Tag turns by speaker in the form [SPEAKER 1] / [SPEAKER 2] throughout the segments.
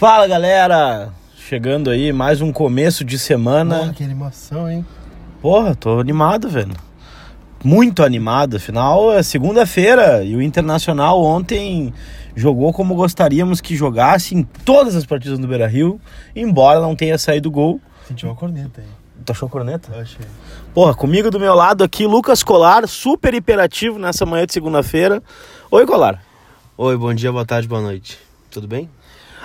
[SPEAKER 1] Fala galera! Chegando aí, mais um começo de semana.
[SPEAKER 2] Porra, que animação, hein?
[SPEAKER 1] Porra, tô animado, velho. Muito animado. Afinal, é segunda-feira e o Internacional ontem jogou como gostaríamos que jogasse em todas as partidas do Beira Rio, embora não tenha saído gol.
[SPEAKER 2] Sentiu uma corneta aí.
[SPEAKER 1] Tu achou corneta?
[SPEAKER 2] Eu achei.
[SPEAKER 1] Porra, comigo do meu lado aqui, Lucas Colar, super hiperativo nessa manhã de segunda-feira. Oi, Colar.
[SPEAKER 3] Oi, bom dia, boa tarde, boa noite. Tudo bem?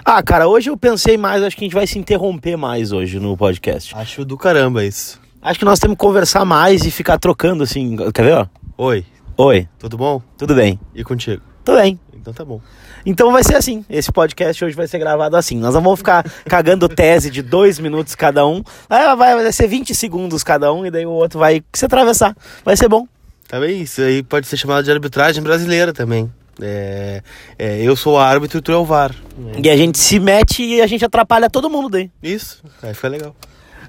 [SPEAKER 1] Ah, cara, hoje eu pensei mais, acho que a gente vai se interromper mais hoje no podcast.
[SPEAKER 3] Acho do caramba isso.
[SPEAKER 1] Acho que nós temos que conversar mais e ficar trocando assim. Quer ver, ó?
[SPEAKER 3] Oi,
[SPEAKER 1] Oi,
[SPEAKER 3] tudo bom?
[SPEAKER 1] tudo bem?
[SPEAKER 3] E contigo?
[SPEAKER 1] Tudo bem.
[SPEAKER 3] Então tá bom.
[SPEAKER 1] Então vai ser assim. Esse podcast hoje vai ser gravado assim. Nós não vamos ficar cagando tese de dois minutos cada um. Aí vai, vai ser 20 segundos cada um e daí o outro vai se atravessar. Vai ser bom.
[SPEAKER 3] Tá bem, isso aí pode ser chamado de arbitragem brasileira também. É, é, eu sou o árbitro e tu é o VAR.
[SPEAKER 1] E a gente se mete e a gente atrapalha todo mundo daí.
[SPEAKER 3] Isso, aí fica legal.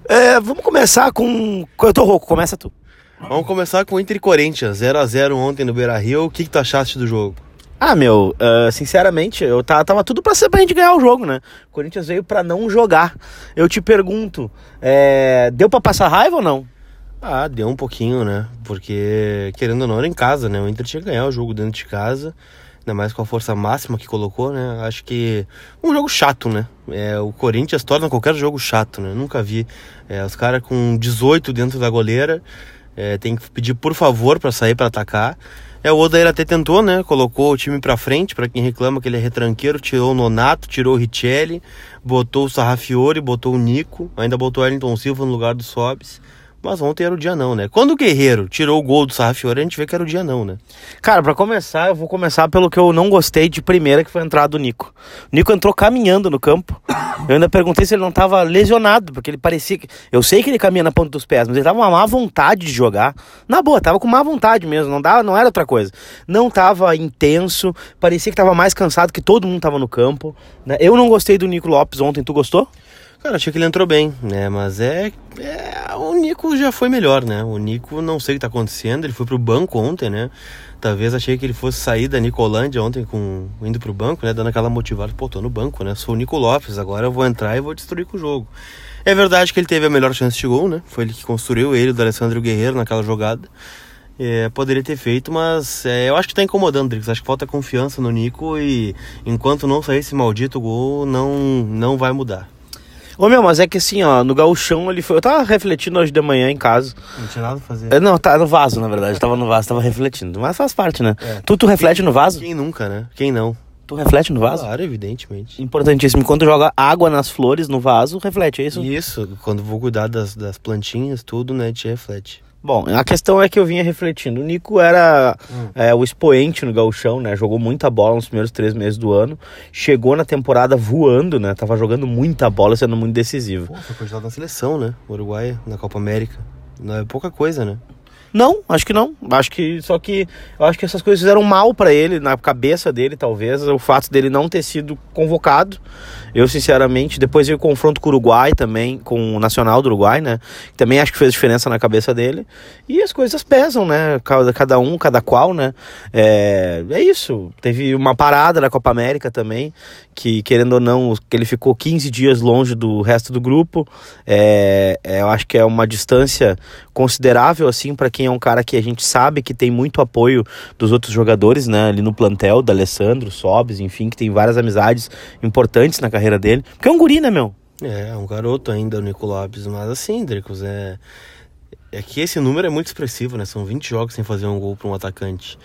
[SPEAKER 1] É, vamos começar com. Eu tô rouco, começa tu.
[SPEAKER 3] Vamos começar com Inter e Corinthians, 0x0 ontem no Beira-Rio. O que, que tu achaste do jogo?
[SPEAKER 1] Ah, meu, ah, sinceramente, eu tava, tava tudo pra ser pra gente ganhar o jogo, né? O Corinthians veio pra não jogar. Eu te pergunto, é, deu pra passar raiva ou não?
[SPEAKER 3] Ah, deu um pouquinho, né? Porque, querendo ou não, era em casa, né? O Inter tinha que ganhar o jogo dentro de casa. Ainda mais com a força máxima que colocou, né? Acho que um jogo chato, né? É, o Corinthians torna qualquer jogo chato, né? Nunca vi. É, os caras com 18 dentro da goleira é, tem que pedir por favor para sair para atacar. É, o Odair até tentou, né? Colocou o time pra frente, para quem reclama que ele é retranqueiro, tirou o Nonato, tirou o Richelli, botou o Sarrafiore, botou o Nico, ainda botou o Wellington Silva no lugar do Sobis. Mas ontem era o dia não, né? Quando o Guerreiro tirou o gol do Sarrafiore, a gente vê que era o dia não, né?
[SPEAKER 1] Cara, pra começar, eu vou começar pelo que eu não gostei de primeira, que foi a entrada do Nico. O Nico entrou caminhando no campo. Eu ainda perguntei se ele não tava lesionado, porque ele parecia que. Eu sei que ele caminha na ponta dos pés, mas ele tava com uma má vontade de jogar. Na boa, tava com má vontade mesmo, não, dava, não era outra coisa. Não tava intenso, parecia que tava mais cansado que todo mundo tava no campo. né? Eu não gostei do Nico Lopes ontem, tu gostou?
[SPEAKER 3] Cara, achei que ele entrou bem, né? Mas é, é. O Nico já foi melhor, né? O Nico, não sei o que tá acontecendo. Ele foi pro banco ontem, né? Talvez achei que ele fosse sair da Nicolândia ontem com indo pro banco, né? Dando aquela motivada. Pô, tô no banco, né? Sou o Nico Lopes, agora eu vou entrar e vou destruir com o jogo. É verdade que ele teve a melhor chance de gol, né? Foi ele que construiu ele, do Alessandro Guerreiro, naquela jogada. É, poderia ter feito, mas é, eu acho que tá incomodando, Drix. Acho que falta confiança no Nico e enquanto não sair esse maldito gol, não, não vai mudar.
[SPEAKER 1] Ô meu, mas é que assim, ó, no gauchão ele foi. Eu tava refletindo hoje de manhã em casa.
[SPEAKER 3] Não tinha nada a fazer.
[SPEAKER 1] É, Não, tá no vaso, na verdade. Eu tava no vaso, tava refletindo. Mas faz parte, né?
[SPEAKER 3] É.
[SPEAKER 1] Tu, tu reflete no vaso?
[SPEAKER 3] Quem nunca, né? Quem não?
[SPEAKER 1] Tu reflete no vaso?
[SPEAKER 3] Claro, evidentemente.
[SPEAKER 1] Importantíssimo. Quando tu joga água nas flores no vaso, reflete, é isso?
[SPEAKER 3] Isso, quando vou cuidar das, das plantinhas, tudo, né, te reflete.
[SPEAKER 1] Bom, a questão é que eu vinha refletindo. O Nico era
[SPEAKER 3] Hum.
[SPEAKER 1] é, o expoente no gauchão, né? Jogou muita bola nos primeiros três meses do ano. Chegou na temporada voando, né? Tava jogando muita bola, sendo muito decisivo.
[SPEAKER 3] Pô, foi na seleção, né? Uruguai, na Copa América. Não é pouca coisa, né?
[SPEAKER 1] Não, acho que não. Acho que só que eu acho que essas coisas fizeram mal pra ele, na cabeça dele, talvez, o fato dele não ter sido convocado. Eu, sinceramente, depois veio o confronto com o Uruguai também, com o Nacional do Uruguai, né? Também acho que fez diferença na cabeça dele. E as coisas pesam, né? Cada, cada um, cada qual, né? É, é isso. Teve uma parada na Copa América também, que querendo ou não, ele ficou 15 dias longe do resto do grupo. É, é, eu acho que é uma distância considerável, assim, para quem é um cara que a gente sabe que tem muito apoio dos outros jogadores, né? Ali no plantel, da Alessandro, Sobes, enfim, que tem várias amizades importantes na carreira dele. Porque é um guri, né, meu?
[SPEAKER 3] É, é um garoto ainda, o Nico Lopes. Mas assim, Dricos, é... É que esse número é muito expressivo, né? São 20 jogos sem fazer um gol para um atacante.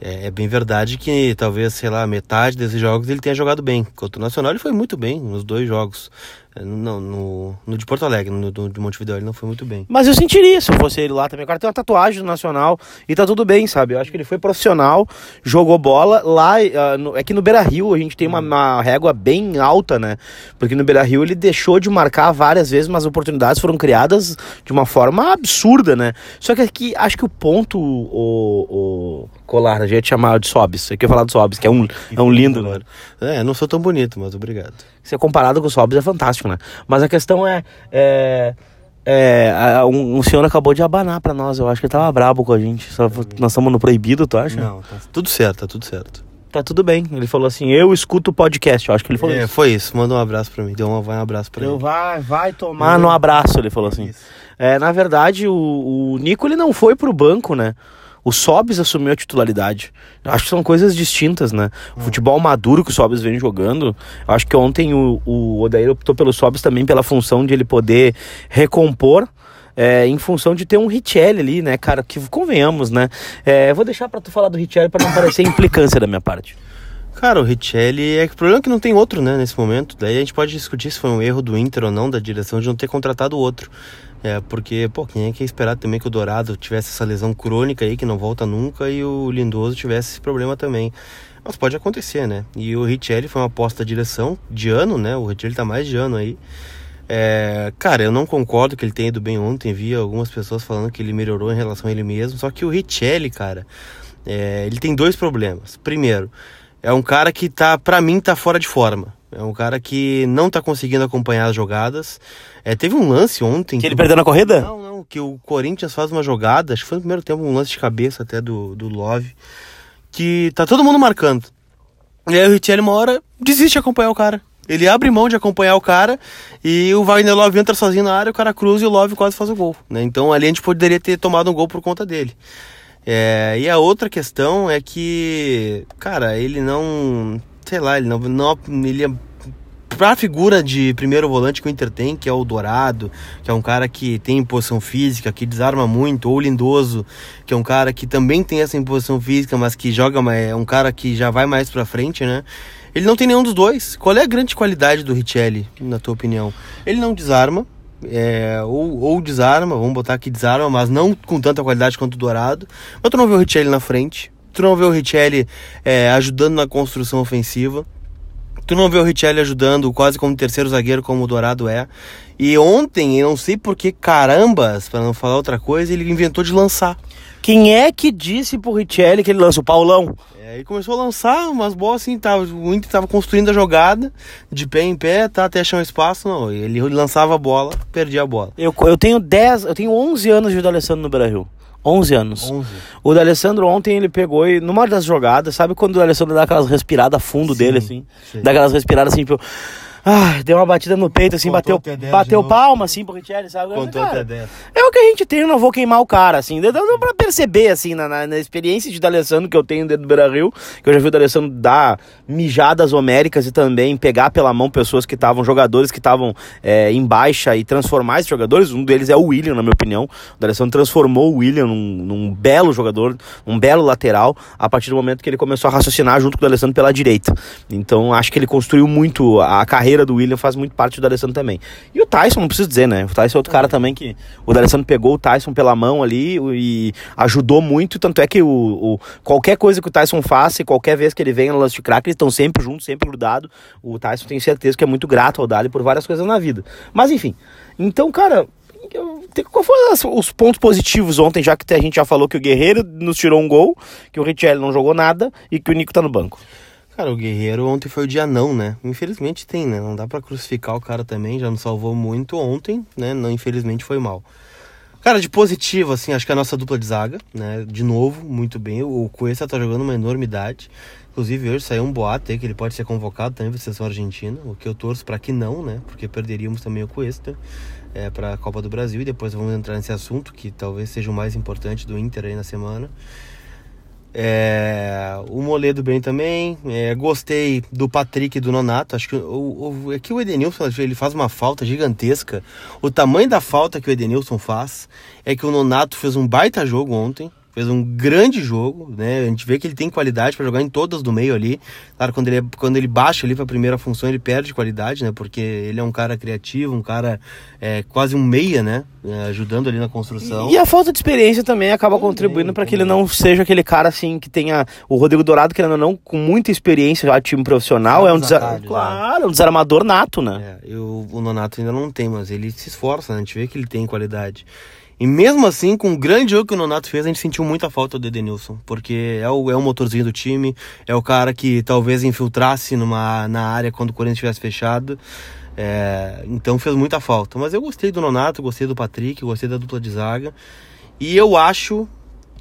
[SPEAKER 3] É, é bem verdade que talvez, sei lá, metade desses jogos ele tenha jogado bem. Contra o Nacional ele foi muito bem nos dois jogos. Não, no, no de Porto Alegre, no, no de Montevideo ele não foi muito bem.
[SPEAKER 1] Mas eu sentiria se eu fosse ele lá também. O cara tem uma tatuagem do Nacional e tá tudo bem, sabe? Eu acho que ele foi profissional, jogou bola. Lá, ah, no- é que no Beira Rio a gente tem uma, uma régua bem alta, né? Porque no Beira Rio ele deixou de marcar várias vezes, mas as oportunidades foram criadas de uma forma absurda, né? Só que aqui acho que o ponto, o, o Colar, a gente ia chamar de Sobis. Eu ia falar do Sobis, que é um, é um lindo, né?
[SPEAKER 3] É, não sou tão bonito, mas obrigado.
[SPEAKER 1] ser comparado com o Sobs é fantástico, né? Mas a questão é. é, é, um, um senhor acabou de abanar pra nós, eu acho que ele tava brabo com a gente. Só- nós estamos no proibido, tu acha?
[SPEAKER 3] Não, tá tudo certo, tá tudo certo.
[SPEAKER 1] tá tudo bem. Ele falou assim, eu escuto o podcast, eu acho que ele falou
[SPEAKER 3] É,
[SPEAKER 1] isso.
[SPEAKER 3] foi isso. Manda um abraço pra mim. Deu um, vai um abraço pra
[SPEAKER 1] Eu
[SPEAKER 3] ele.
[SPEAKER 1] vai, vai tomar no abraço, ele falou assim.
[SPEAKER 3] Isso.
[SPEAKER 1] É, na verdade, o, o Nico ele não foi pro banco, né? O Sobis assumiu a titularidade. Acho que são coisas distintas, né? O futebol maduro que o Sobis vem jogando. eu Acho que ontem o, o Odair optou pelo Sobis também pela função de ele poder recompor. é, em função de ter um Richelli ali, né, cara? Que convenhamos, né? É, eu vou deixar pra tu falar do Richelli pra não parecer implicância da minha parte.
[SPEAKER 3] Cara, o Richelli é que o problema é que não tem outro, né, nesse momento. Daí a gente pode discutir se foi um erro do Inter ou não, da direção, de não ter contratado outro. É, porque, pô, quem é que ia esperar também que o Dourado tivesse essa lesão crônica aí, que não volta nunca, e o Lindoso tivesse esse problema também. Mas pode acontecer, né? E o Richelli foi uma aposta da direção de ano, né? O Richelli tá mais de ano aí. É, cara, eu não concordo que ele tenha ido bem ontem. Vi algumas pessoas falando que ele melhorou em relação a ele mesmo. Só que o Richelli, cara, é, ele tem dois problemas. Primeiro, é um cara que tá, pra mim, tá fora de forma. É um cara que não tá conseguindo acompanhar as jogadas. É, teve um lance ontem.
[SPEAKER 1] Que ele perdeu na corrida?
[SPEAKER 3] Não, não, que o Corinthians faz uma jogada, acho que foi no primeiro tempo, um lance de cabeça até do, do Love, que tá todo mundo marcando. E aí o Richelli uma hora desiste de acompanhar o cara. Ele abre mão de acompanhar o cara e o Wagner Love entra sozinho na área, o cara cruza e o Love quase faz o gol. Né? Então ali a gente poderia ter tomado um gol por conta dele. É, e a outra questão é que, cara, ele não. Sei lá, ele não. não ele é pra figura de primeiro volante que o Inter tem, que é o Dourado, que é um cara que tem imposição física, que desarma muito, ou o Lindoso, que é um cara que também tem essa imposição física, mas que joga, é um cara que já vai mais pra frente, né? Ele não tem nenhum dos dois. Qual é a grande qualidade do Richelli, na tua opinião? Ele não desarma, é, ou, ou desarma, vamos botar aqui desarma, mas não com tanta qualidade quanto o Dourado. Mas tu não vê o Richelli na frente, tu não vê o Richelli é, ajudando na construção ofensiva. Tu não vê o Richelli ajudando quase como terceiro zagueiro, como o Dourado é. E ontem, eu não sei por que carambas, para não falar outra coisa, ele inventou de lançar.
[SPEAKER 1] Quem é que disse pro Richelli que ele lança o Paulão?
[SPEAKER 3] É, ele começou a lançar umas bolas assim, tava, o Inter tava construindo a jogada, de pé em pé, tá, até achar um espaço, não. Ele lançava a bola, perdia a bola.
[SPEAKER 1] Eu, eu tenho 10, eu tenho 11 anos de D'Alessandro no Brasil. 11 anos.
[SPEAKER 3] 11.
[SPEAKER 1] O D'Alessandro ontem ele pegou e numa das jogadas, sabe quando o D'Alessandro dá aquelas respiradas fundo
[SPEAKER 3] Sim,
[SPEAKER 1] dele assim?
[SPEAKER 3] sim.
[SPEAKER 1] Dá aquelas respiradas assim, tipo, ah, deu uma batida no peito assim,
[SPEAKER 2] Contou
[SPEAKER 1] bateu,
[SPEAKER 2] 10
[SPEAKER 1] bateu palma assim pro Richelli, sabe?
[SPEAKER 3] Contou
[SPEAKER 1] Cara,
[SPEAKER 3] até 10.
[SPEAKER 1] É o que a gente tem, eu não vou queimar o cara, assim. Dá, dá pra perceber, assim, na, na, na experiência de D'Alessandro que eu tenho dentro do Beira Rio, que eu já vi o D'Alessandro dar mijadas homéricas e também pegar pela mão pessoas que estavam, jogadores que estavam é, em baixa e transformar esses jogadores. Um deles é o William, na minha opinião. O D'Alessandro transformou o William num, num belo jogador, um belo lateral, a partir do momento que ele começou a raciocinar junto com o D'Alessandro pela direita. Então, acho que ele construiu muito, a carreira do William faz muito parte do D'Alessandro também. E o Tyson, não preciso dizer, né? O Tyson é outro cara também que o D'Alessandro pegou o Tyson pela mão ali e ajudou muito, tanto é que o, o- qualquer coisa que o Tyson faça e qualquer vez que ele venha no lance de crack, eles estão sempre juntos, sempre grudados. O Tyson tem certeza que é muito grato ao Dali por várias coisas na vida. Mas enfim, então, cara, qual foram os pontos positivos ontem, já que a gente já falou que o Guerreiro nos tirou um gol, que o Richelli não jogou nada e que o Nico tá no banco?
[SPEAKER 3] Cara, o Guerreiro ontem foi o dia não, né? Infelizmente tem, né? Não dá pra crucificar o cara também, já nos salvou muito ontem, né? Não, infelizmente foi mal. Cara, de positivo, assim, acho que a nossa dupla de zaga, né? De novo, muito bem. O Cuesta tá jogando uma enormidade. Inclusive, hoje saiu um boato aí que ele pode ser convocado também pra seleção argentina, o que eu torço pra que não, né? Porque perderíamos também o Cuesta é, pra Copa do Brasil e depois vamos entrar nesse assunto, que talvez seja o mais importante do Inter aí na semana. É, o Moledo bem também. É, gostei do Patrick e do Nonato. Acho que o, o, é que o Edenilson ele faz uma falta gigantesca. O tamanho da falta que o Edenilson faz é que o Nonato fez um baita jogo ontem. Fez um grande jogo, né? A gente vê que ele tem qualidade para jogar em todas do meio ali. Claro, quando ele, é- quando ele baixa ali para a primeira função, ele perde qualidade, né? Porque ele é um cara criativo, um cara é, quase um meia, né? É, ajudando ali na construção.
[SPEAKER 1] E a falta de experiência também acaba contribuindo para que ele não seja aquele cara assim que tenha o Rodrigo Dourado, querendo ou não, com muita experiência já time profissional, é um,
[SPEAKER 3] os
[SPEAKER 1] desa-
[SPEAKER 3] atalhos, né?
[SPEAKER 1] claro, é um desarmador nato, né?
[SPEAKER 3] É, eu, o Nonato ainda não tem, mas ele se esforça, né? A gente vê que ele tem qualidade. E mesmo assim, com o grande jogo que o Nonato fez, a gente sentiu muita falta do Edenilson. Porque é o, é o motorzinho do time, é o cara que talvez infiltrasse numa, na área quando o Corinthians estivesse fechado. É, então fez muita falta. Mas eu gostei do Nonato, gostei do Patrick, gostei da dupla de zaga. E eu acho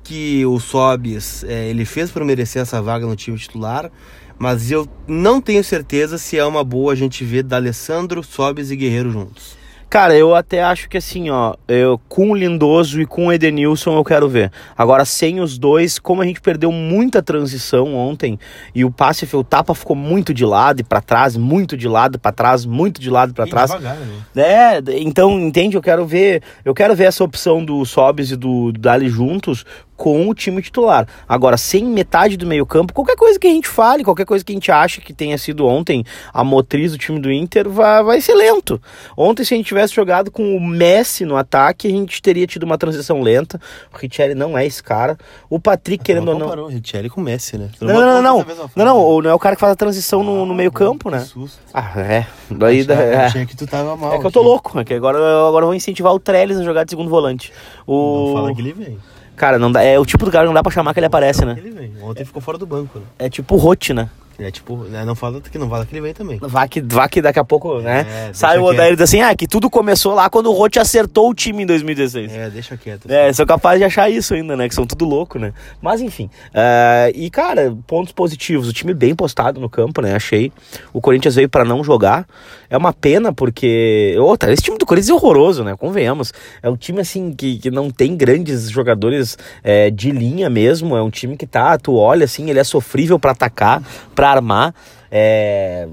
[SPEAKER 3] que o Sobis é, ele fez para merecer essa vaga no time titular, mas eu não tenho certeza se é uma boa a gente ver D'Alessandro, Sobis e Guerreiro juntos.
[SPEAKER 1] Cara, eu até acho que assim, ó, eu, com o Lindoso e com o Edenilson eu quero ver. Agora, sem os dois, como a gente perdeu muita transição ontem e o passe, o tapa ficou muito de lado e para trás, muito de lado para trás, muito de lado para trás.
[SPEAKER 2] Devagar, né?
[SPEAKER 1] É, então, entende? Eu quero ver, eu quero ver essa opção do Sobis e do, do Dali juntos com o time titular. Agora, sem metade do meio-campo, qualquer coisa que a gente fale, qualquer coisa que a gente ache que tenha sido ontem a motriz do time do Inter, vai, vai ser lento. Ontem, se a gente tivesse jogado com o Messi no ataque, a gente teria tido uma transição lenta. O Richelli não é esse cara. O Patrick, querendo ou não.
[SPEAKER 3] comparou o Richelli com o Messi, né?
[SPEAKER 1] Não, não, não, não. Não, não, não é o cara que faz a transição no, no meio-campo, né? Ah, é. Daí, da- é.
[SPEAKER 2] Achei que tu tava mal.
[SPEAKER 1] É que eu tô louco, é que agora, agora eu vou incentivar o Trellis a jogar de segundo volante. O...
[SPEAKER 2] Não fala que ele vem.
[SPEAKER 1] Cara, não dá, é o tipo do cara que não dá pra chamar que ele aparece, né?
[SPEAKER 3] Ele vem. Ontem ficou fora do banco, né?
[SPEAKER 1] É tipo o Rote, né?
[SPEAKER 3] É tipo, né, não fala que não fala que ele vem também.
[SPEAKER 1] Vá que, vá que daqui a pouco, né?
[SPEAKER 3] É,
[SPEAKER 1] Sai o Odair e diz assim, ah, que tudo começou lá quando o Rote acertou o time em 2016.
[SPEAKER 3] É, deixa quieto.
[SPEAKER 1] É, sou capaz de achar isso ainda, né? Que são tudo louco, né? Mas enfim. é, e, cara, pontos positivos. O time bem postado no campo, né? Achei. O Corinthians veio pra não jogar. É uma pena porque. Outra, esse time do Corinthians é horroroso, né? Convenhamos. É um time, assim, que, que não tem grandes jogadores é, de linha mesmo. É um time que tá, tu olha, assim, ele é sofrível pra atacar, pra armar. É.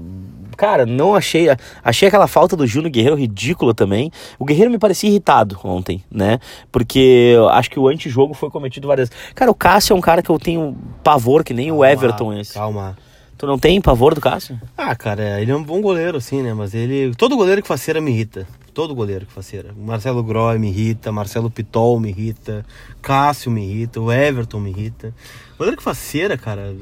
[SPEAKER 1] Cara, não achei. Achei aquela falta do Júnior Guerreiro ridícula também. O Guerreiro me parecia irritado ontem, né? Porque eu acho que o antijogo foi cometido várias vezes. Cara, o Cássio é um cara que eu tenho pavor, que nem o Everton esse.
[SPEAKER 3] Calma.
[SPEAKER 1] Tu não tem pavor do Cássio?
[SPEAKER 3] Ah, cara, ele é um bom goleiro, assim, né? Mas ele. Todo goleiro que faz cera me irrita. Todo goleiro que faz cera. Marcelo Groy me irrita, Marcelo Pitol me irrita, Cássio me irrita, o Everton me irrita. Goleiro que faz cera, cara.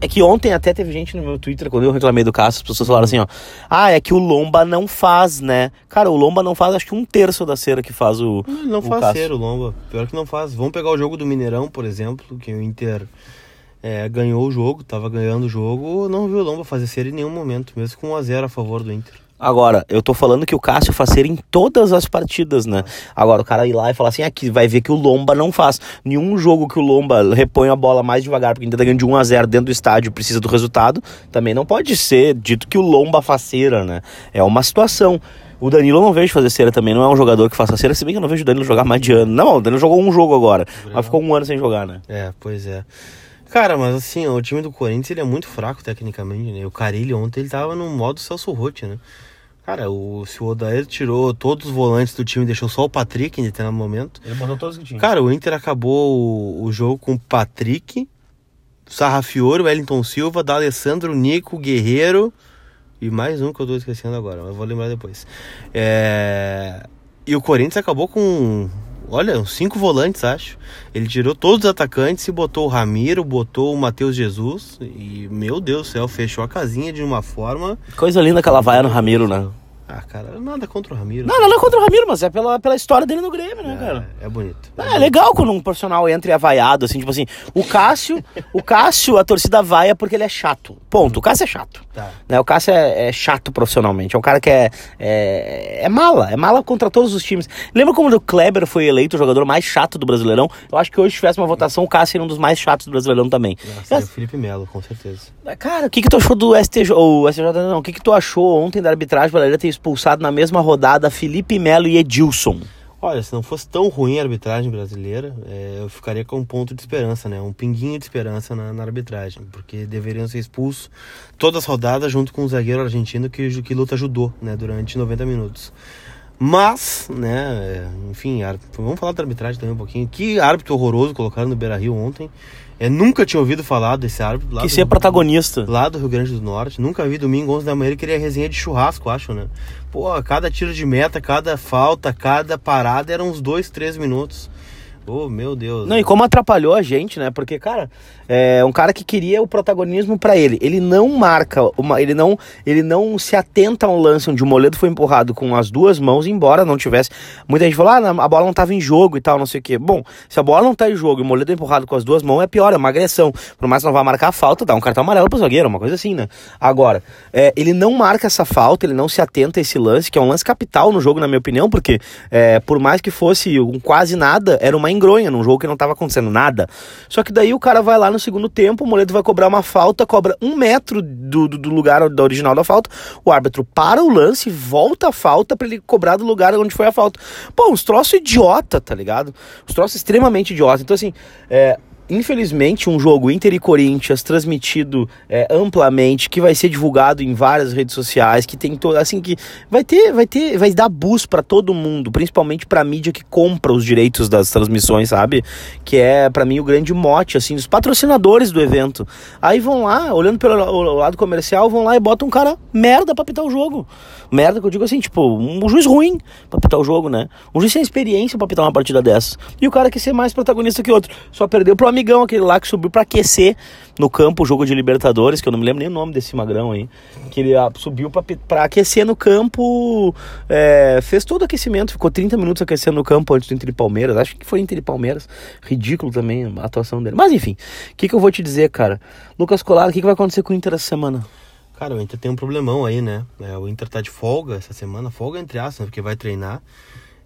[SPEAKER 1] É que ontem até teve gente no meu Twitter, quando eu reclamei do Cássio, as pessoas falaram assim, ó. Ah, é que o Lomba não faz, né? Cara, o Lomba não faz acho que um terço da cera que faz o.
[SPEAKER 3] Ele não
[SPEAKER 1] o
[SPEAKER 3] faz
[SPEAKER 1] Cássio.
[SPEAKER 3] cera, o Lomba. Pior que não faz. Vamos pegar o jogo do Mineirão, por exemplo, que o Inter é, ganhou o jogo, tava ganhando o jogo, não viu o Lomba fazer cera em nenhum momento, mesmo com 1x0 a favor do Inter.
[SPEAKER 1] Agora, eu tô falando que o Cássio faz cera em todas as partidas, né? Agora, o cara ir lá e falar assim, aqui vai ver que o Lomba não faz. Nenhum jogo que o Lomba repõe a bola mais devagar, porque ainda tá ganhando de 1 a 0 dentro do estádio, precisa do resultado, também não pode ser dito que o Lomba faz cera, né? É uma situação. O Danilo eu não vejo fazer cera também, não é um jogador que faça cera, se bem que eu não vejo o Danilo jogar mais de ano. Não, o Danilo jogou um jogo agora, mas ficou um ano sem jogar, né?
[SPEAKER 3] É, pois é. Cara, mas assim, o time do Corinthians ele é muito fraco tecnicamente, né? O Carilli ontem ele tava no modo Celso Rotti, né? Cara, o, se o Odair tirou todos os volantes do time e deixou só o Patrick em determinado momento.
[SPEAKER 2] Ele mandou todos que tinha.
[SPEAKER 3] Cara, o Inter acabou o, o jogo com Patrick, Sarrafiore, Wellington Silva, D'Alessandro, Nico, Guerreiro e mais um que eu tô esquecendo agora, mas vou lembrar depois. É... E o Corinthians acabou com, olha, uns cinco volantes, acho. Ele tirou todos os atacantes e botou o Ramiro, botou o Matheus Jesus e, meu Deus do céu, fechou a casinha de uma forma...
[SPEAKER 1] Coisa linda que ela vai no Ramiro, né?
[SPEAKER 3] Ah, cara, nada contra o Ramiro.
[SPEAKER 1] Não, é contra o Ramiro, mas é pela, pela história dele no Grêmio, né, cara?
[SPEAKER 3] É, é bonito.
[SPEAKER 1] Ah, é legal quando um profissional entra e é vaiado, assim, tipo assim, o Cássio, o Cássio, a torcida vaia porque ele é chato. Ponto. O Cássio é chato.
[SPEAKER 3] Tá.
[SPEAKER 1] Né? O Cássio é, é chato profissionalmente. É um cara que é, é. É mala. É mala contra todos os times. Lembra como o Kleber foi eleito o jogador mais chato do Brasileirão? Eu acho que hoje, se tivesse uma votação, o Cássio seria um dos mais chatos do Brasileirão também.
[SPEAKER 3] Nossa, é o Felipe Melo, com certeza.
[SPEAKER 1] Cara, o que, que tu achou do STJ? Ou STJ não, o que, que tu achou ontem da arbitragem ele ter expulsado na mesma rodada Felipe Melo e Edilson?
[SPEAKER 3] Olha, se não fosse tão ruim a arbitragem brasileira, é, eu ficaria com um ponto de esperança, né? Um pinguinho de esperança na, na arbitragem, porque deveriam ser expulsos todas as rodadas junto com o zagueiro argentino que, que luta judô, né? Durante 90 minutos. Mas, né, é, enfim, vamos falar da arbitragem também um pouquinho. Que árbitro horroroso colocaram no Beira-Rio ontem. É, nunca tinha ouvido falar desse árbitro. lá
[SPEAKER 1] Que ser protagonista.
[SPEAKER 3] Lá do Rio Grande do Norte. Nunca vi domingo 11 da manhã ele queria resenha de churrasco, acho, né? Pô, cada tiro de meta, cada falta, cada parada eram uns dois, três minutos. Oh, meu Deus.
[SPEAKER 1] Não, e como atrapalhou a gente, né? Porque, cara, é um cara que queria o protagonismo pra ele. Ele não marca, uma, ele não ele não se atenta a um lance onde o Moledo foi empurrado com as duas mãos, embora não tivesse. Muita gente falou, ah, a bola não tava em jogo e tal, não sei o quê. Bom, se a bola não tá em jogo e o Moledo é empurrado com as duas mãos, é pior, é uma agressão. Por mais que não vá marcar a falta, dá um cartão amarelo pro zagueiro, uma coisa assim, né? Agora, é, ele não marca essa falta, ele não se atenta a esse lance, que é um lance capital no jogo, na minha opinião, porque é, por mais que fosse um quase nada, era uma gronha, num jogo que não tava acontecendo nada. Só que daí o cara vai lá no segundo tempo, o Moledo vai cobrar uma falta, cobra um metro do, do, do lugar da original da falta, o árbitro para o lance, volta a falta para ele cobrar do lugar onde foi a falta. Pô, uns troços idiota, tá ligado? Uns troços extremamente idiota. Então, assim, é, infelizmente, um jogo Inter e Corinthians transmitido é, amplamente, que vai ser divulgado em várias redes sociais, que tem todo, assim que vai ter, vai ter, vai dar bus para todo mundo, principalmente para mídia que compra os direitos das transmissões, sabe? Que é para mim o grande mote assim dos patrocinadores do evento. Aí vão lá, olhando pelo lado comercial, vão lá e botam um cara merda para pitar o jogo. Merda que eu digo assim, tipo, um juiz ruim pra pitar o jogo, né? Um juiz sem experiência pra pitar uma partida dessas. E o cara quer ser mais protagonista que outro. Só perdeu pro amigão, aquele lá que subiu pra aquecer no campo o jogo de Libertadores, que eu não me lembro nem o nome desse magrão aí. Que ele ah, subiu pra aquecer no campo, é, fez todo o aquecimento, ficou 30 minutos aquecendo no campo antes do Inter e Palmeiras. Acho que foi Inter e Palmeiras. Ridículo também a atuação dele. Mas enfim, o que, que eu vou te dizer, cara? Lucas Colado, o que, que vai acontecer com o Inter essa semana?
[SPEAKER 3] Cara, o Inter tem um problemão aí, né? É, o Inter tá de folga essa semana, folga entre aspas, porque vai treinar.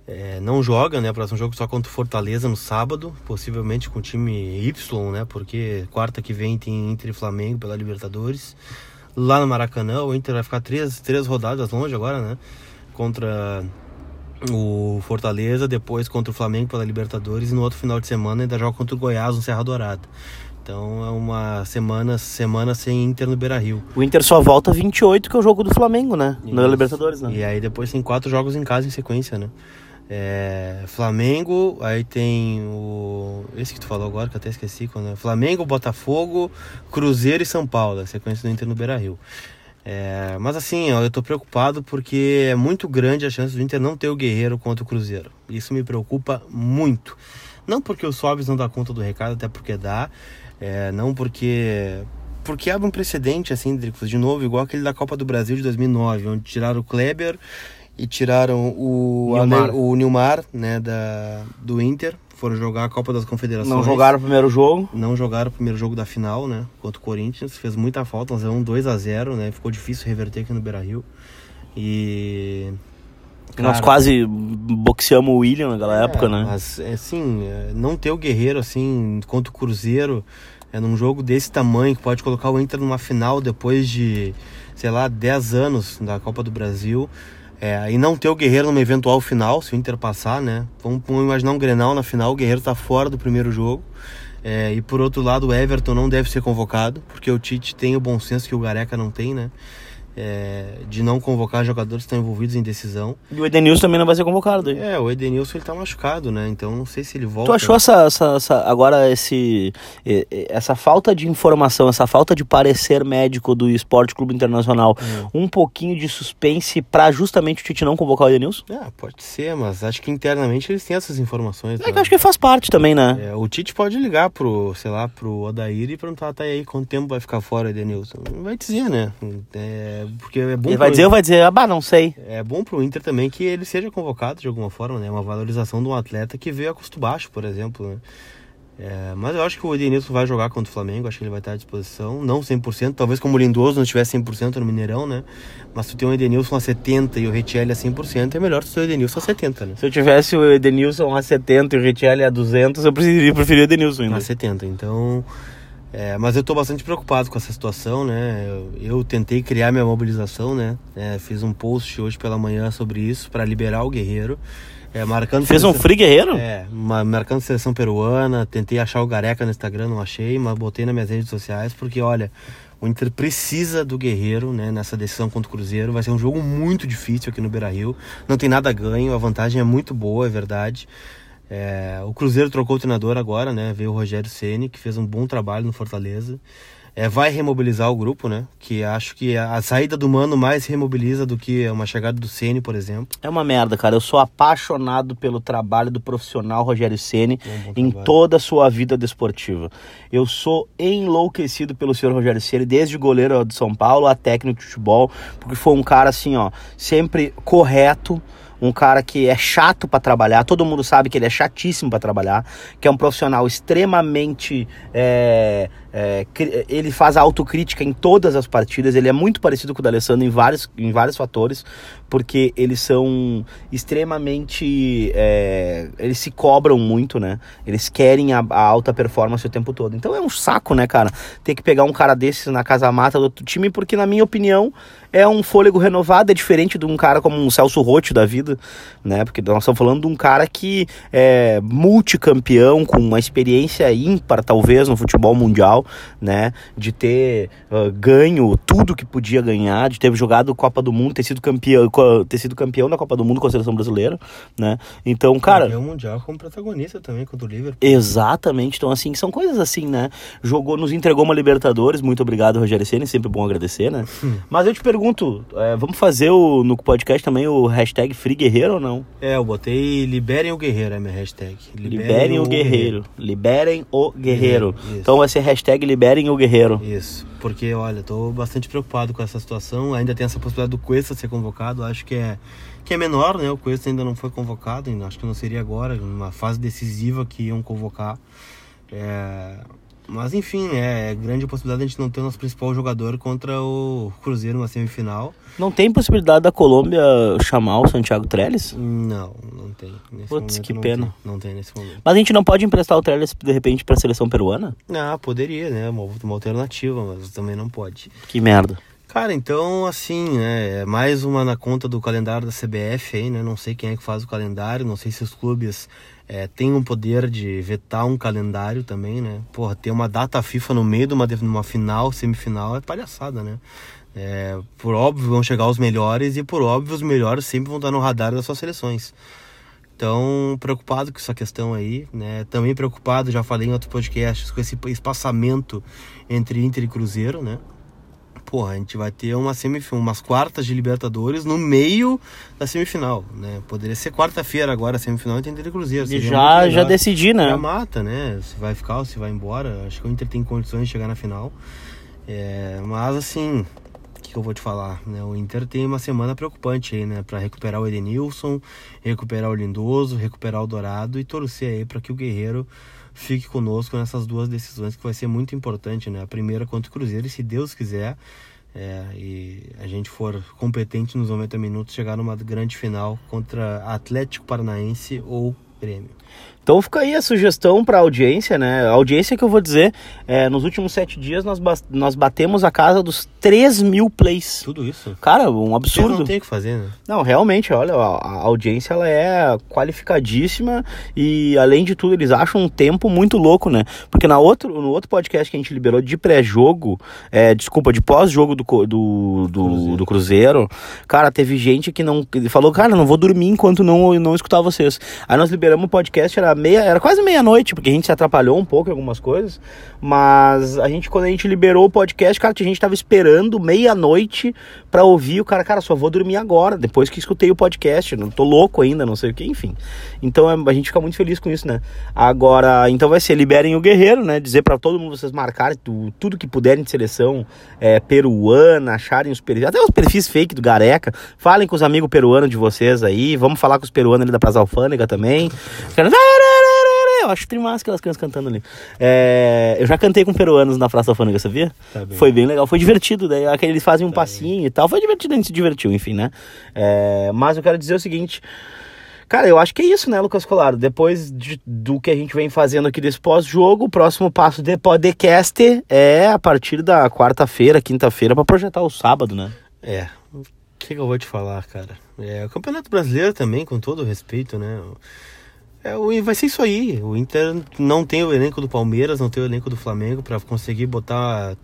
[SPEAKER 3] É, não joga, né? Próximo jogo só contra o Fortaleza no sábado, possivelmente com o time Y, né? Porque quarta que vem tem Inter e Flamengo pela Libertadores. Lá no Maracanã, o Inter vai ficar três, três rodadas longe agora, né? Contra o Fortaleza, depois contra o Flamengo pela Libertadores e no outro final de semana ainda joga contra o Goiás no Serra Dourada. Então é uma semana, semana sem Inter no Beira Rio.
[SPEAKER 1] O Inter só volta 28, que é o jogo do Flamengo, né? Isso. Na Libertadores, né?
[SPEAKER 3] E aí depois tem quatro jogos em casa em sequência, né? É, Flamengo, aí tem o. Esse que tu falou agora, que eu até esqueci. Quando é Flamengo, Botafogo, Cruzeiro e São Paulo, a sequência do Inter no Beira Rio. É, mas assim, ó, eu tô preocupado porque é muito grande a chance do Inter não ter o Guerreiro contra o Cruzeiro. Isso me preocupa muito. Não porque o Sobis não dá conta do recado, até porque dá. É, não porque porque abre um precedente assim, de novo, igual aquele da Copa do Brasil de 2009, onde tiraram o Kleber e tiraram o Nilmar, Ale, o Nilmar né, da, do Inter. Foram jogar a Copa das Confederações.
[SPEAKER 1] Não jogaram o primeiro jogo.
[SPEAKER 3] Não jogaram o primeiro jogo da final, né? Contra o Corinthians. Fez muita falta, nós um 2 a 0 né? Ficou difícil reverter aqui no Beira Rio. E
[SPEAKER 1] Cara, Nós quase boxeamos o William naquela
[SPEAKER 3] é,
[SPEAKER 1] época, né?
[SPEAKER 3] Mas, assim, não ter o Guerreiro, assim, contra o Cruzeiro, é num jogo desse tamanho, que pode colocar o Inter numa final depois de, sei lá, 10 anos da Copa do Brasil. É, e não ter o Guerreiro numa eventual final, se o Inter passar, né? Vamos, vamos imaginar um Grenal na final, o Guerreiro tá fora do primeiro jogo. É, e por outro lado, o Everton não deve ser convocado, porque o Tite tem o bom senso que o Gareca não tem, né? É, de não convocar jogadores que estão envolvidos em decisão.
[SPEAKER 1] E o Edenilson também não vai ser convocado daí.
[SPEAKER 3] É, o Edenilson ele tá machucado, né? Então não sei se ele volta.
[SPEAKER 1] Tu achou essa, essa, essa, agora esse essa falta de informação, essa falta de parecer médico do Esporte Clube Internacional, hum. um pouquinho de suspense para justamente o Tite não convocar o Edenilson?
[SPEAKER 3] É, pode ser, mas acho que internamente eles têm essas informações.
[SPEAKER 1] É né? que acho que faz parte também, né?
[SPEAKER 3] É, o Tite pode ligar pro, sei lá, pro Odair e perguntar, tá aí, quanto tempo vai ficar fora o Edenilson? Não vai dizer, né? É, porque é bom.
[SPEAKER 1] Ele vai dizer ou vai dizer, ah, bah, não sei.
[SPEAKER 3] É bom pro Inter também que ele seja convocado de alguma forma, né? Uma valorização de um atleta que veio a custo baixo, por exemplo, né? É, mas eu acho que o Edenilson vai jogar contra o Flamengo, acho que ele vai estar à disposição, não 100%, talvez como o Lindoso não estivesse 100% no Mineirão, né? Mas se tu tem o Edenilson a 70 e o Retielli a 100%, é melhor tu ter o Edenilson a 70, né?
[SPEAKER 1] Se eu tivesse o Edenilson a 70 e o Retielli a 200, eu preferiria, preferiria o Edenilson ainda.
[SPEAKER 3] A 70, então... É, mas eu estou bastante preocupado com essa situação, né? Eu, eu tentei criar minha mobilização, né? É, fiz um post hoje pela manhã sobre isso para liberar o Guerreiro. É, marcando
[SPEAKER 1] Fez seleção, um free guerreiro?
[SPEAKER 3] É, uma, marcando seleção peruana. Tentei achar o Gareca no Instagram, não achei, mas botei nas minhas redes sociais porque, olha, o Inter precisa do Guerreiro, né? Nessa decisão contra o Cruzeiro. Vai ser um jogo muito difícil aqui no Beira Rio. Não tem nada a ganho, a vantagem é muito boa, é verdade. É, o Cruzeiro trocou o treinador agora, né? Veio o Rogério Ceni que fez um bom trabalho no Fortaleza. É, vai remobilizar o grupo, né? Que acho que a, saída do Mano mais remobiliza do que uma chegada do Ceni, por exemplo.
[SPEAKER 1] É uma merda, cara. Eu sou apaixonado pelo trabalho do profissional Rogério Ceni em toda a sua vida desportiva. Eu sou enlouquecido pelo senhor Rogério Ceni, desde goleiro do São Paulo a técnico de futebol, porque foi um cara assim, ó, sempre correto um cara que é chato para trabalhar, todo mundo sabe que ele é chatíssimo para trabalhar, que é um profissional extremamente é, é, ele faz autocrítica em todas as partidas. Ele é muito parecido com o D'Alessandro em vários, em vários fatores, porque eles são extremamente. é, eles se cobram muito, né? Eles querem a, a alta performance o tempo todo. Então é um saco, né, cara? Ter que pegar um cara desses na casa mata do outro time, porque, na minha opinião, é um fôlego renovado, é diferente de um cara como um Celso Rotti da vida, né? Porque nós estamos falando de um cara que é multicampeão, com uma experiência ímpar, talvez, no futebol mundial, né? De ter ah, ganho tudo que podia ganhar, de ter jogado Copa do Mundo, ter sido campeão, ter sido campeão da Copa do Mundo com a seleção brasileira, né? Então, cara.
[SPEAKER 3] Campeão mundial como protagonista também contra o Liverpool.
[SPEAKER 1] Exatamente, então assim, são coisas assim, né? Jogou, nos entregou uma Libertadores, muito obrigado, Rogério Ceni, sempre bom agradecer, né? Mas eu te pergunto, é, vamos fazer o, no podcast também o hashtag Free Guerreiro ou não?
[SPEAKER 3] É, eu botei liberem o guerreiro, é minha hashtag.
[SPEAKER 1] Liberem, o guerreiro. Liberem o guerreiro.
[SPEAKER 3] Isso.
[SPEAKER 1] Então vai ser hashtag Liberem o Guerreiro.
[SPEAKER 3] Isso, porque olha, tô bastante preocupado com essa situação. Ainda tem essa possibilidade do Cuesta ser convocado. Acho que é que é menor, né? O Cuesta ainda não foi convocado, acho que não seria agora, numa fase decisiva que iam convocar. É, Mas enfim, né? É grande a possibilidade de a gente não ter o nosso principal jogador contra o Cruzeiro na semifinal.
[SPEAKER 1] Não tem possibilidade da Colômbia chamar o Santiago Trellis?
[SPEAKER 3] Não, não tem. Nesse
[SPEAKER 1] Putz,
[SPEAKER 3] momento
[SPEAKER 1] que
[SPEAKER 3] não
[SPEAKER 1] pena.
[SPEAKER 3] tem. Não tem nesse momento.
[SPEAKER 1] Mas a gente não pode emprestar o Trellis de repente pra seleção peruana?
[SPEAKER 3] Ah, poderia, né? Uma, uma alternativa, mas também não pode.
[SPEAKER 1] Que merda.
[SPEAKER 3] Cara, então assim, né? É mais uma na conta do calendário da CBF aí, né? Não sei quem é que faz o calendário, não sei se os clubes é, têm o poder de vetar um calendário também, né? Porra, ter uma data FIFA no meio de uma, uma final, semifinal, é palhaçada, né? É, por óbvio vão chegar os melhores e por óbvio os melhores sempre vão estar no radar das suas seleções. Então, preocupado com essa questão aí, né? Também preocupado, já falei em outros podcasts, com esse espaçamento entre Inter e Cruzeiro, né? Porra, a gente vai ter uma semifinal, umas quartas de Libertadores no meio da semifinal, né? Poderia ser quarta-feira agora a semifinal entre Inter e Cruzeiro.
[SPEAKER 1] E já, já decidi, né?
[SPEAKER 3] Já mata, né? Se vai ficar ou se vai embora. Acho que o Inter tem condições de chegar na final. É, mas assim, o que, eu vou te falar? Né? O Inter tem uma semana preocupante aí, né? Pra recuperar o Edenilson, recuperar o Lindoso, recuperar o Dourado e torcer aí para que o Guerreiro fique conosco nessas duas decisões que vai ser muito importante, né? A primeira contra o Cruzeiro e se Deus quiser é, e a gente for competente nos 90 minutos, chegar numa grande final contra Atlético Paranaense ou Grêmio.
[SPEAKER 1] Então fica aí a sugestão para a audiência, né? A audiência que eu vou dizer, é, nos últimos sete dias nós, bas- nós batemos a casa dos 3 mil plays.
[SPEAKER 3] Tudo isso.
[SPEAKER 1] Cara, um absurdo.
[SPEAKER 3] não tem o que fazer, né?
[SPEAKER 1] Não, realmente, olha, a, audiência ela é qualificadíssima e além de tudo eles acham um tempo muito louco, né? Porque na outro, no outro podcast que a gente liberou de pré-jogo, é, desculpa, de pós-jogo do, do, do,
[SPEAKER 3] Cruzeiro.
[SPEAKER 1] do Cruzeiro, cara, teve gente que não que falou, cara, não vou dormir enquanto não não escutar vocês. Aí nós liberamos o podcast, era meia, era quase meia-noite, porque a gente se atrapalhou um pouco em algumas coisas, mas a gente quando a gente liberou o podcast, cara, a gente tava esperando meia-noite pra ouvir o cara, cara, só vou dormir agora, depois que escutei o podcast, não tô louco ainda, não sei o que, enfim. Então é- a gente fica muito feliz com isso, né? Agora, então vai ser liberem o guerreiro, né? Dizer pra todo mundo vocês marcarem tu- tudo que puderem de seleção é, peruana, acharem os perfis, até os perfis fake do Gareca, falem com os amigos peruanos de vocês aí, vamos falar com os peruanos ali da Praça Alfândega também. Eu acho trimassa aquelas crianças cantando ali. É, eu já cantei com peruanos na Praça Alfândega, sabia?
[SPEAKER 3] Tá bem.
[SPEAKER 1] Foi bem legal, foi divertido. Daí aquele- eles fazem um passinho e tal. Foi divertido, a gente se divertiu, enfim, né? É, mas eu quero dizer o seguinte. Cara, eu acho que é isso, né, Lucas Colaro? Depois de- do que a gente vem fazendo aqui desse pós-jogo, o próximo passo de podcast é a partir da quarta-feira, quinta-feira, pra projetar o sábado, né?
[SPEAKER 3] É. O que, que eu vou te falar, cara? É, o Campeonato Brasileiro também, com todo respeito, né? É, vai ser isso aí. O Inter não tem o elenco do Palmeiras, não tem o elenco do Flamengo pra conseguir botar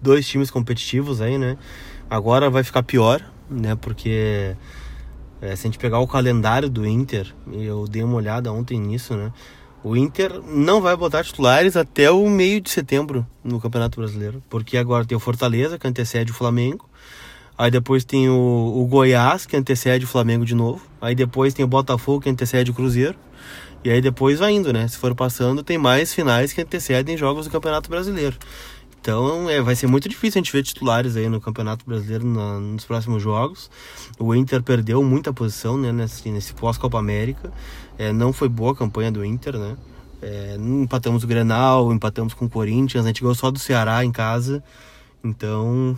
[SPEAKER 3] dois times competitivos aí, né? Agora vai ficar pior, né? Porque é, se a gente pegar o calendário do Inter, eu dei uma olhada ontem nisso, né? O Inter não vai botar titulares até o meio de setembro no Campeonato Brasileiro. Porque agora tem o Fortaleza, que antecede o Flamengo. Aí depois tem o, o Goiás, que antecede o Flamengo de novo. Aí depois tem o Botafogo, que antecede o Cruzeiro. E aí depois vai indo, né? Se for passando, tem mais finais que antecedem jogos do Campeonato Brasileiro. Então é, vai ser muito difícil a gente ver titulares aí no Campeonato Brasileiro na- nos próximos jogos. O Inter perdeu muita posição né, nesse, nesse pós-Copa América. É, não foi boa a campanha do Inter, né? É, empatamos o Grenal, empatamos com o Corinthians, a gente ganhou só do Ceará em casa. Então,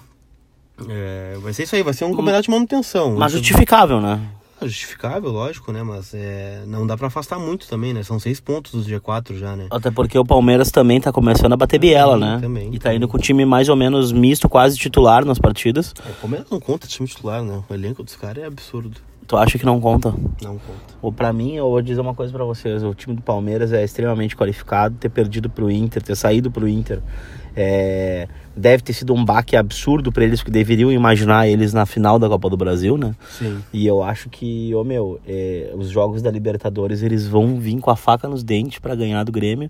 [SPEAKER 3] é, vai ser isso aí, vai ser um campeonato de manutenção.
[SPEAKER 1] Mas justificável, né?
[SPEAKER 3] É justificável, lógico, né? Mas é, não dá pra afastar muito também, né? São seis pontos dos G4 já, né?
[SPEAKER 1] Até porque o Palmeiras também tá começando a bater biela,
[SPEAKER 3] Também,
[SPEAKER 1] né?
[SPEAKER 3] também,
[SPEAKER 1] e tá indo com o time mais ou menos misto, quase titular nas partidas.
[SPEAKER 3] É, O Palmeiras não conta time titular, né? O elenco dos caras é absurdo.
[SPEAKER 1] Tu acha que não conta?
[SPEAKER 3] Não conta.
[SPEAKER 1] Ou para mim, eu vou dizer uma coisa pra vocês, o time do Palmeiras é extremamente qualificado, ter perdido pro Inter, ter saído pro Inter, é, deve ter sido um baque absurdo pra eles que deveriam imaginar eles na final da Copa do Brasil, né?
[SPEAKER 3] Sim.
[SPEAKER 1] E eu acho que, ô meu, é, os jogos da Libertadores eles vão vir com a faca nos dentes pra ganhar do Grêmio.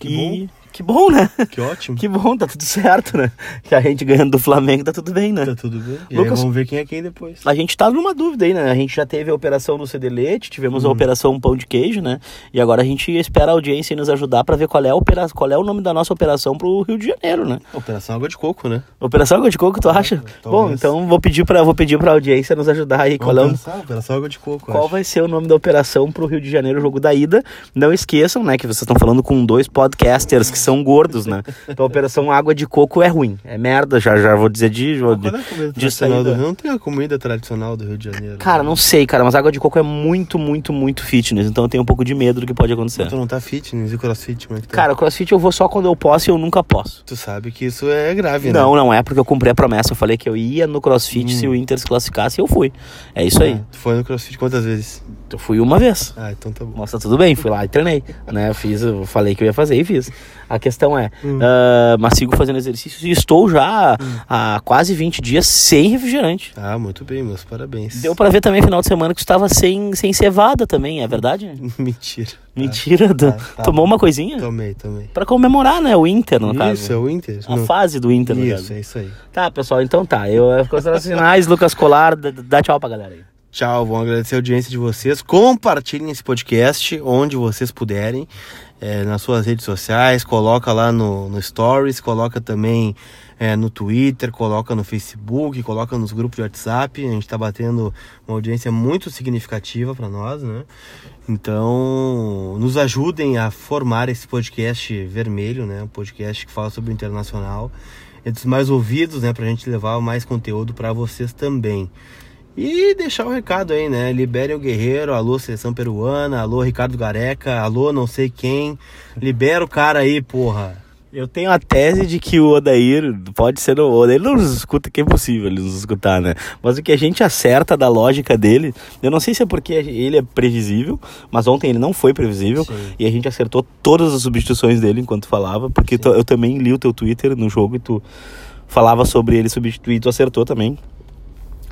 [SPEAKER 3] Que
[SPEAKER 1] e que bom, né?
[SPEAKER 3] Que ótimo.
[SPEAKER 1] Que bom, tá tudo certo, né? Que a gente ganhando do Flamengo tá tudo bem, né?
[SPEAKER 3] Tá tudo bem. E
[SPEAKER 1] Lucas-
[SPEAKER 3] vamos ver quem é quem depois.
[SPEAKER 1] A gente tá numa dúvida aí, né? A gente já teve a operação do Cedelete, tivemos a operação Pão de Queijo, né? E agora a gente espera a audiência nos ajudar pra ver qual é, a opera... qual é o nome da nossa operação pro Rio de Janeiro, né?
[SPEAKER 3] Operação Água de Coco, né?
[SPEAKER 1] Operação Água de Coco, tu acha?
[SPEAKER 3] talvez.
[SPEAKER 1] Bom, então vou pedir pra, vou pedir pra audiência nos ajudar aí. Qual, é o...
[SPEAKER 3] Vamos pensar, Operação Água de Coco,
[SPEAKER 1] qual
[SPEAKER 3] acho.
[SPEAKER 1] vai ser o nome da operação pro Rio de Janeiro, o jogo da ida? Não esqueçam, né, que vocês estão falando com dois podcasters que são gordos, né? Então a operação Água de Coco é ruim, é merda, já, já vou dizer de...
[SPEAKER 3] Qual é a comida
[SPEAKER 1] de
[SPEAKER 3] tradicional do. Rio? Não tem a comida tradicional do Rio de Janeiro.
[SPEAKER 1] Cara, não sei, cara, mas água de coco é muito, muito, muito fitness, então eu tenho um pouco de medo do que pode acontecer.
[SPEAKER 3] Tu não tá fitness e crossfit, como é que tá?
[SPEAKER 1] Cara, o crossfit eu vou só quando eu posso e eu nunca posso.
[SPEAKER 3] Tu sabe que isso é grave, né?
[SPEAKER 1] Não, não é porque eu cumpri a promessa. Eu falei que eu ia no crossfit se o Inter se classificasse e eu fui. É isso aí.
[SPEAKER 3] Ah, tu foi no crossfit quantas vezes?
[SPEAKER 1] Eu fui uma vez.
[SPEAKER 3] Ah, então tá bom.
[SPEAKER 1] Nossa, tudo bem, fui lá e treinei, né? Fiz, eu falei que eu ia fazer e fiz. A questão é, ah, mas sigo fazendo exercícios e estou já há quase 20 dias sem refrigerante.
[SPEAKER 3] Ah, muito bem, meus parabéns.
[SPEAKER 1] Deu pra ver também final de semana que estava sem, sem cevada também, é verdade?
[SPEAKER 3] Mentira.
[SPEAKER 1] Mentira,
[SPEAKER 3] tá, tá
[SPEAKER 1] tomou
[SPEAKER 3] bom.
[SPEAKER 1] uma coisinha?
[SPEAKER 3] Tomei, tomei.
[SPEAKER 1] Pra comemorar, né? O Inter, no
[SPEAKER 3] isso,
[SPEAKER 1] caso.
[SPEAKER 3] é o Inter.
[SPEAKER 1] A
[SPEAKER 3] Não.
[SPEAKER 1] fase do Inter, no
[SPEAKER 3] Isso,
[SPEAKER 1] caso.
[SPEAKER 3] é isso aí.
[SPEAKER 1] Tá, pessoal, então tá. Eu, considero sinais, Lucas Colar, dá tchau pra galera aí.
[SPEAKER 3] Tchau, vou agradecer a audiência de vocês. Compartilhem esse podcast onde vocês puderem, é, nas suas redes sociais, coloca lá no, no Stories, coloca também é, no Twitter, coloca no Facebook, coloca nos grupos de WhatsApp. A gente está batendo uma audiência muito significativa para nós, né? Então, nos ajudem a formar esse podcast vermelho, né? Um podcast que fala sobre o internacional. É dos mais ouvidos, né? Pra gente levar mais conteúdo para vocês também. E deixar o recado aí, né? Liberem o Guerreiro, alô Seleção Peruana, alô Ricardo Gareca, alô não sei quem. Libera o cara aí, porra.
[SPEAKER 1] Eu tenho a tese de que o Odair pode ser. O Odair não nos escuta, que é impossível ele nos escutar, né? Mas o que a gente acerta da lógica dele, eu não sei se é porque ele é previsível, mas ontem ele não foi previsível
[SPEAKER 3] Sim.
[SPEAKER 1] e a gente acertou todas as substituições dele enquanto falava, porque tu- eu também li o teu Twitter no jogo e tu falava sobre ele substituir, tu acertou também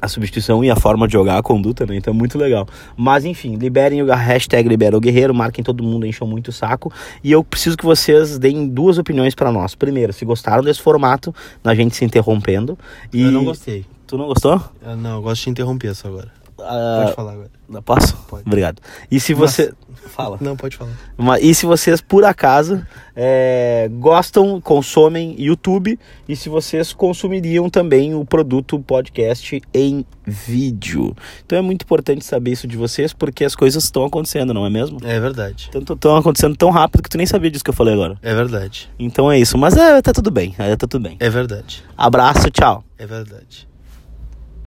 [SPEAKER 1] a substituição e a forma de jogar, a conduta, né? Então é muito legal. Mas enfim, liberem o hashtag Libera o Guerreiro, marquem todo mundo, encham muito o saco. E eu preciso que vocês deem duas opiniões pra nós. Primeiro, se gostaram desse formato, na gente se interrompendo. E...
[SPEAKER 3] Eu não gostei.
[SPEAKER 1] Tu não gostou?
[SPEAKER 3] Eu não, eu gosto de te interromper só agora.
[SPEAKER 1] Ah,
[SPEAKER 3] Pode falar agora.
[SPEAKER 1] Posso?
[SPEAKER 3] Pode.
[SPEAKER 1] Obrigado. E se você. Fala.
[SPEAKER 3] Não, pode falar.
[SPEAKER 1] E se vocês, por acaso, é, gostam, consomem YouTube e se vocês consumiriam também o produto podcast em vídeo. Então é muito importante saber isso de vocês porque as coisas estão acontecendo, não é mesmo?
[SPEAKER 3] É verdade.
[SPEAKER 1] Tanto estão acontecendo tão rápido que tu nem sabia disso que eu falei agora.
[SPEAKER 3] É verdade.
[SPEAKER 1] Então é isso. Mas é, tá tudo bem. É, tá tudo bem.
[SPEAKER 3] É verdade.
[SPEAKER 1] Abraço, tchau.
[SPEAKER 3] É verdade.